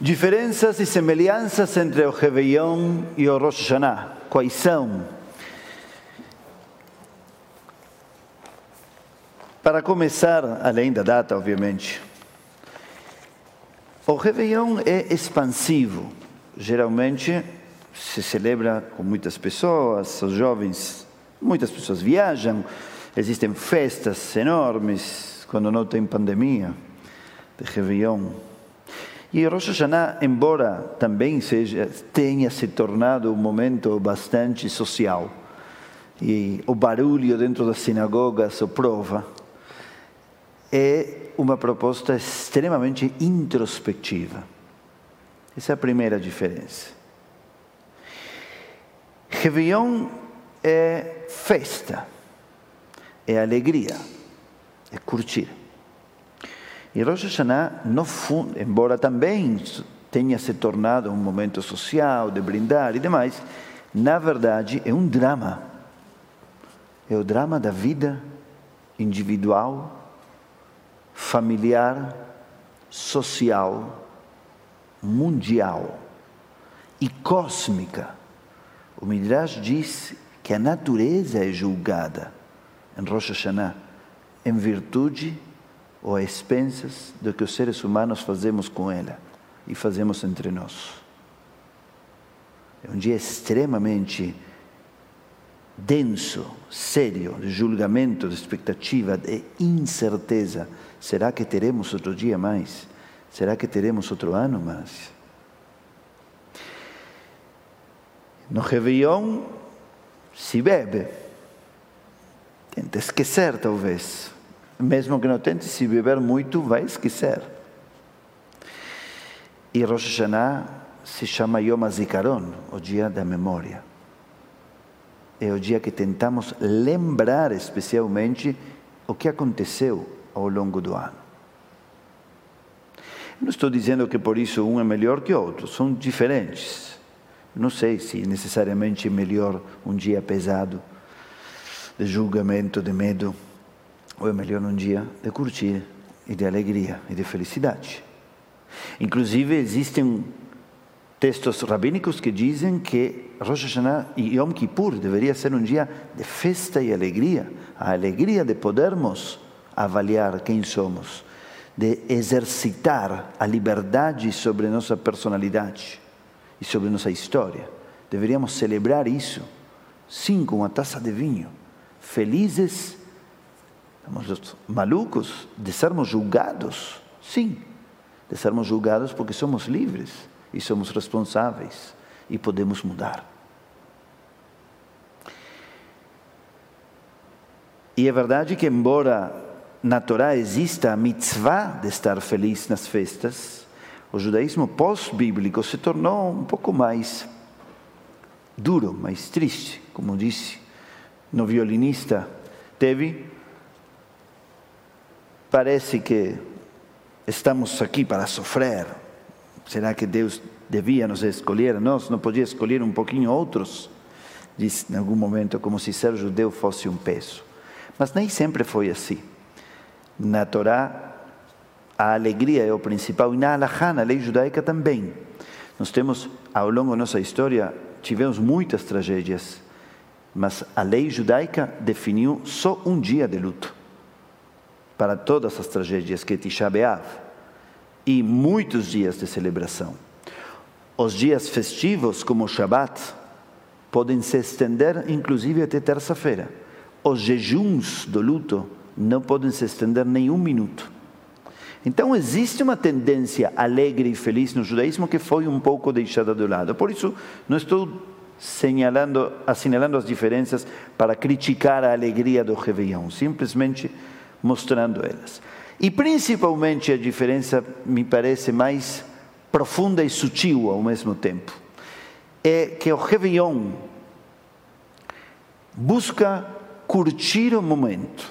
Diferenças e semelhanças entre o Réveillon e o Rosh Hashanah. Quais são? Para começar, além da data, obviamente, o Réveillon é expansivo. Geralmente se celebra com muitas pessoas, os jovens, muitas pessoas viajam, existem festas enormes quando não tem pandemia de Réveillon. E Rosh Hashanah, embora também seja, tenha se tornado um momento bastante social, e o barulho dentro das sinagogas o prova, é uma proposta extremamente introspectiva. Essa é a primeira diferença. Réveillon é festa, é alegria, é curtir. E Rosh Hashanah, embora também tenha se tornado um momento social, de brindar e demais, na verdade é um drama. É o drama da vida individual, familiar, social, mundial e cósmica. O Midrash diz que a natureza é julgada em Rosh Hashanah em virtude ou a expensas do que os seres humanos fazemos com ela e fazemos entre nós. É um dia extremamente denso, sério, de julgamento, de expectativa, de incerteza. Será que teremos outro dia mais? Será que teremos outro ano mais? No Réveillon se bebe. Tenta esquecer, talvez. Mesmo que não tente se beber muito, vai esquecer. E Rosh Hashanah se chama Yom HaZikaron, o dia da memória é o dia que tentamos lembrar especialmente o que aconteceu ao longo do ano. Não estou dizendo que por isso um é melhor que outro, são diferentes. Não sei se necessariamente é melhor um dia pesado de julgamento, de medo, ou é melhor um dia de curtir e de alegria e de felicidade. Inclusive existem textos rabínicos que dizem que Rosh Hashanah e Yom Kippur deveria ser um dia de festa e alegria, a alegria de podermos avaliar quem somos, de exercitar a liberdade sobre nossa personalidade e sobre nossa história. Deveríamos celebrar isso, sim, com uma taça de vinho, felizes, malucos de sermos julgados, sim, de sermos julgados porque somos livres e somos responsáveis e podemos mudar. E é verdade que, embora na Torá exista a mitzvah de estar feliz nas festas, o judaísmo pós-bíblico se tornou um pouco mais duro, mais triste, como disse no violinista teve. Parece que estamos aqui para sofrer, Será que Deus devia nos escolher? Nós não podia escolher um pouquinho outros? Diz em algum momento, como se ser judeu fosse um peso. Mas nem sempre foi assim. Na Torá, a alegria é o principal, e na Alahá, na lei judaica também. Nós temos, ao longo da nossa história, tivemos muitas tragédias, mas a lei judaica definiu só um dia de luto para todas as tragédias que Tisha e muitos dias de celebração. Os dias festivos, como o Shabat, podem se estender inclusive até terça-feira. Os jejuns do luto não podem se estender nem um minuto. Então existe uma tendência alegre e feliz no judaísmo que foi um pouco deixada de lado. Por isso, não estou assinalando as diferenças para criticar a alegria do Réveillon, simplesmente mostrando elas. E principalmente a diferença me parece mais profunda e sutil ao mesmo tempo. É que o Réveillon busca curtir o momento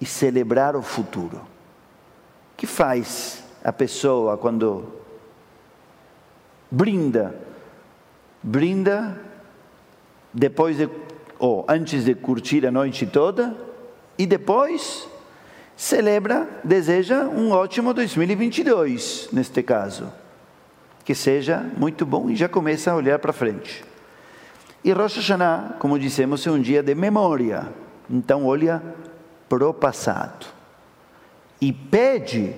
e celebrar o futuro. O que faz a pessoa quando brinda? Brinda depois de, ou antes de curtir a noite toda e depois celebra, deseja um ótimo 2022, neste caso. que seja muito bom e já começa a olhar para frente. E Rosh Hashanah, como dissemos, é um dia de memória. Então olha para o passado. E pede,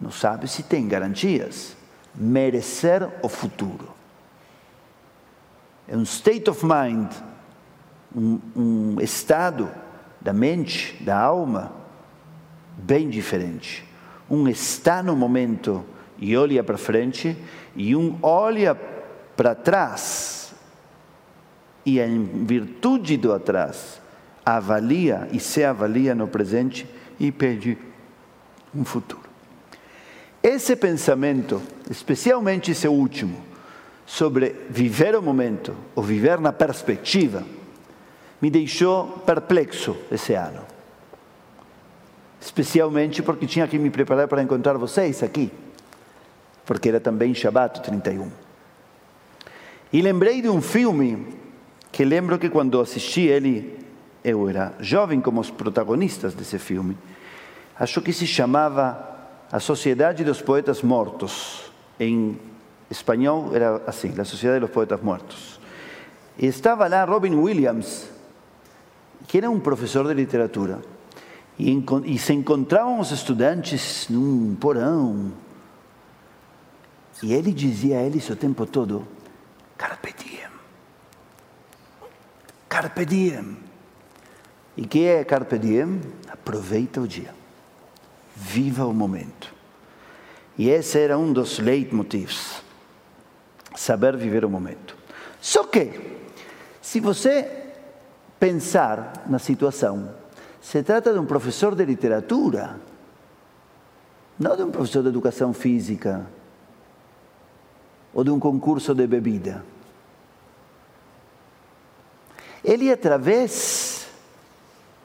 não sabe se tem garantias, merecer o futuro. É um state of mind, um, um estado da mente, da alma, bem diferente. Um está no momento e olha para frente, e um olha para trás e, em virtude do atrás, avalia e se avalia no presente e pede um futuro. Esse pensamento, especialmente esse último, sobre viver o momento ou viver na perspectiva, me deixou perplexo esse ano. Especialmente porque tinha que me preparar para encontrar vocês aqui, porque era também Shabbat 31. E lembrei de um filme que lembro que quando assisti ele, eu era jovem como os protagonistas desse filme. Acho que se chamava A Sociedade dos Poetas Mortos. Em espanhol era assim, A Sociedade dos Poetas Mortos. E estava lá Robin Williams, que era um professor de literatura. E, e se encontravam os estudantes num porão. E ele dizia a eles o tempo todo: Carpe diem. Carpe diem. E que é Carpe diem? Aproveita o dia. Viva o momento. E esse era um dos leitmotivs. Saber viver o momento. Só que, se você pensar na situação. Se trata de um professor de literatura, não de um professor de educação física ou de um concurso de bebida. Ele, através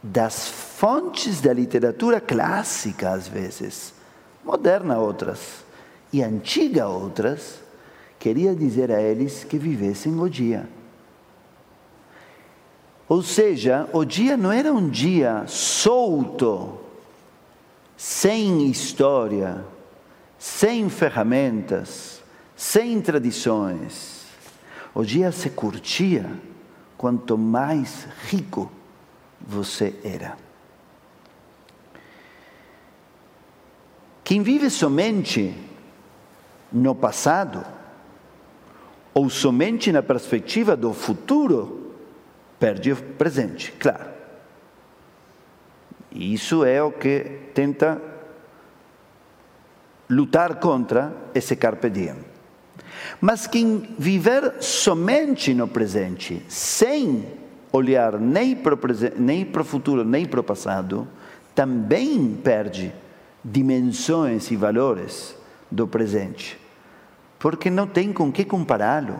das fontes da literatura clássica, às vezes, moderna outras, e antiga outras, queria dizer a eles que vivessem o dia ou seja, o dia não era um dia solto, sem história, sem ferramentas, sem tradições. O dia se curtia quanto mais rico você era. Quem vive somente no passado, ou somente na perspectiva do futuro, perde o presente, claro. E isso é o que tenta lutar contra esse carpe diem. Mas quem viver somente no presente, sem olhar nem para o, nem para o futuro, nem para o passado, também perde dimensões e valores do presente. Porque não tem com que compará-lo,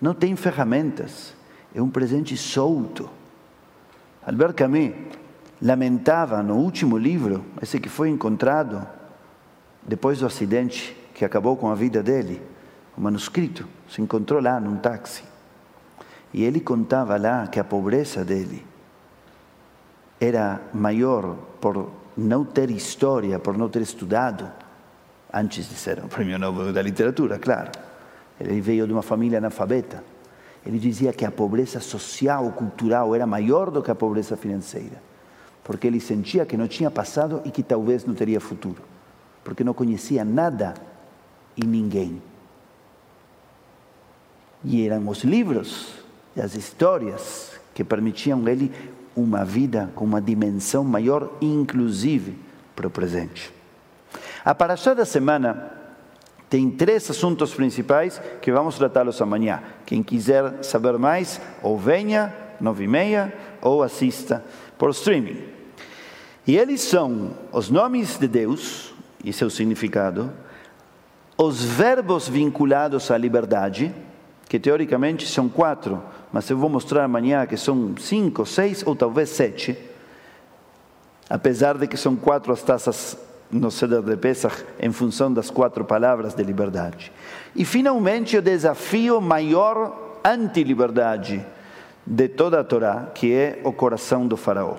não tem ferramentas é um presente solto. Albert Camus lamentava no último livro, esse que foi encontrado depois do acidente que acabou com a vida dele, o manuscrito se encontrou lá num táxi. E ele contava lá que a pobreza dele era maior por não ter história, por não ter estudado, antes de ser o prêmio Nobel da literatura, claro. Ele veio de uma família analfabeta. Ele dizia que a pobreza social, cultural, era maior do que a pobreza financeira, porque ele sentia que não tinha passado e que talvez não teria futuro, porque não conhecia nada e ninguém. E eram os livros e as histórias que permitiam ele uma vida com uma dimensão maior, inclusive para o presente. A paraxá da semana tem três assuntos principais que vamos tratá-los amanhã. Quem quiser saber mais, ou venha, nove e meia, ou assista por streaming. E eles são os nomes de Deus e seu significado, os verbos vinculados à liberdade, que teoricamente são quatro, mas eu vou mostrar amanhã que são cinco, seis ou talvez sete, apesar de que são quatro as taças no Seder de Pesach em função das quatro palavras de liberdade. E finalmente o desafio maior anti-liberdade de toda a Torá, que é o coração do faraó.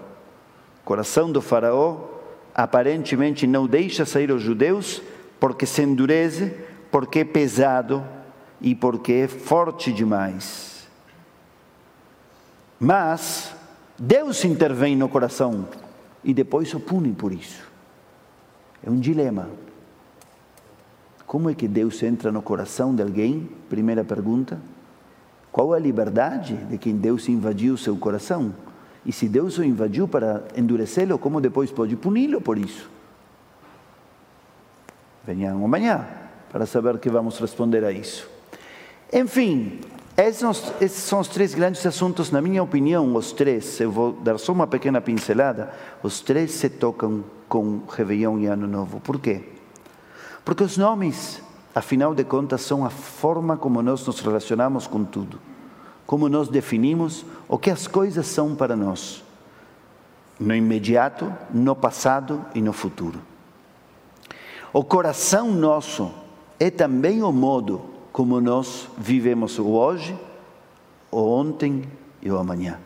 O coração do faraó aparentemente não deixa sair os judeus porque se endurece porque é pesado e porque é forte demais. Mas Deus intervém no coração e depois o pune por isso. É um dilema. Como é que Deus entra no coração de alguém? Primeira pergunta. Qual é a liberdade de quem Deus invadiu o seu coração? E se Deus o invadiu para endurecê-lo, como depois pode puni-lo por isso? Venham amanhã para saber que vamos responder a isso. Enfim, esses são os três grandes assuntos, na minha opinião, os três, eu vou dar só uma pequena pincelada, os três se tocam com Réveillon e Ano Novo. Por quê? Porque os nomes, afinal de contas, são a forma como nós nos relacionamos com tudo, como nós definimos o que as coisas são para nós, no imediato, no passado e no futuro. O coração nosso é também o modo como nós vivemos o hoje, o ontem e o amanhã.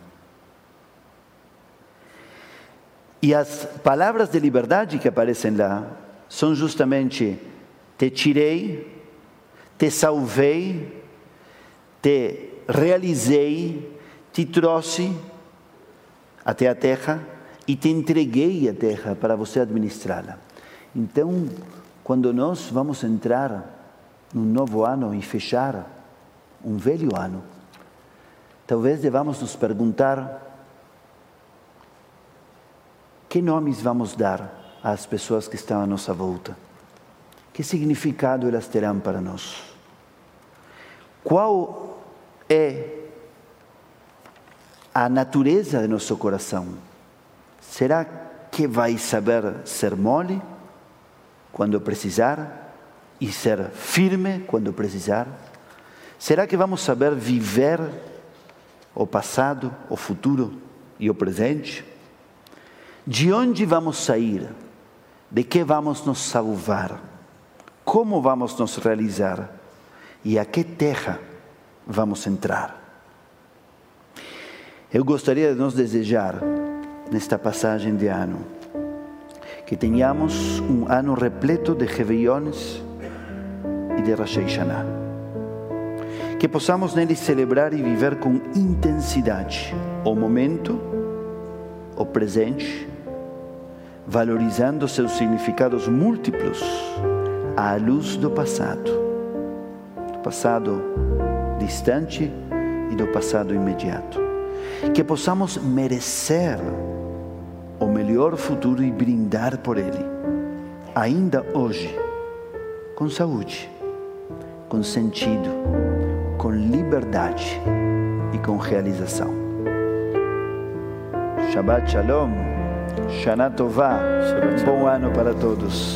E as palavras de liberdade que aparecem lá são justamente: te tirei, te salvei, te realizei, te trouxe até a terra e te entreguei a terra para você administrá-la. Então, quando nós vamos entrar num novo ano e fechar um velho ano, talvez devamos nos perguntar que nomes vamos dar às pessoas que estão à nossa volta? Que significado elas terão para nós? Qual é a natureza de nosso coração? Será que vai saber ser mole? quando precisar e ser firme quando precisar? Será que vamos saber viver o passado, o futuro e o presente? De onde vamos sair? De que vamos nos salvar? Como vamos nos realizar? E a que terra vamos entrar? Eu gostaria de nos desejar, nesta passagem de ano, que tenhamos um ano repleto de Réveillons e de Rosh Hashanah. Que possamos nele celebrar e viver com intensidade o momento, o presente, valorizando seus significados múltiplos à luz do passado, do passado distante e do passado imediato. Que possamos merecer o melhor futuro e brindar por ele, ainda hoje, com saúde, com sentido, com liberdade e com realização. Shabbat Shalom, Shana Tová, bom ano para todos.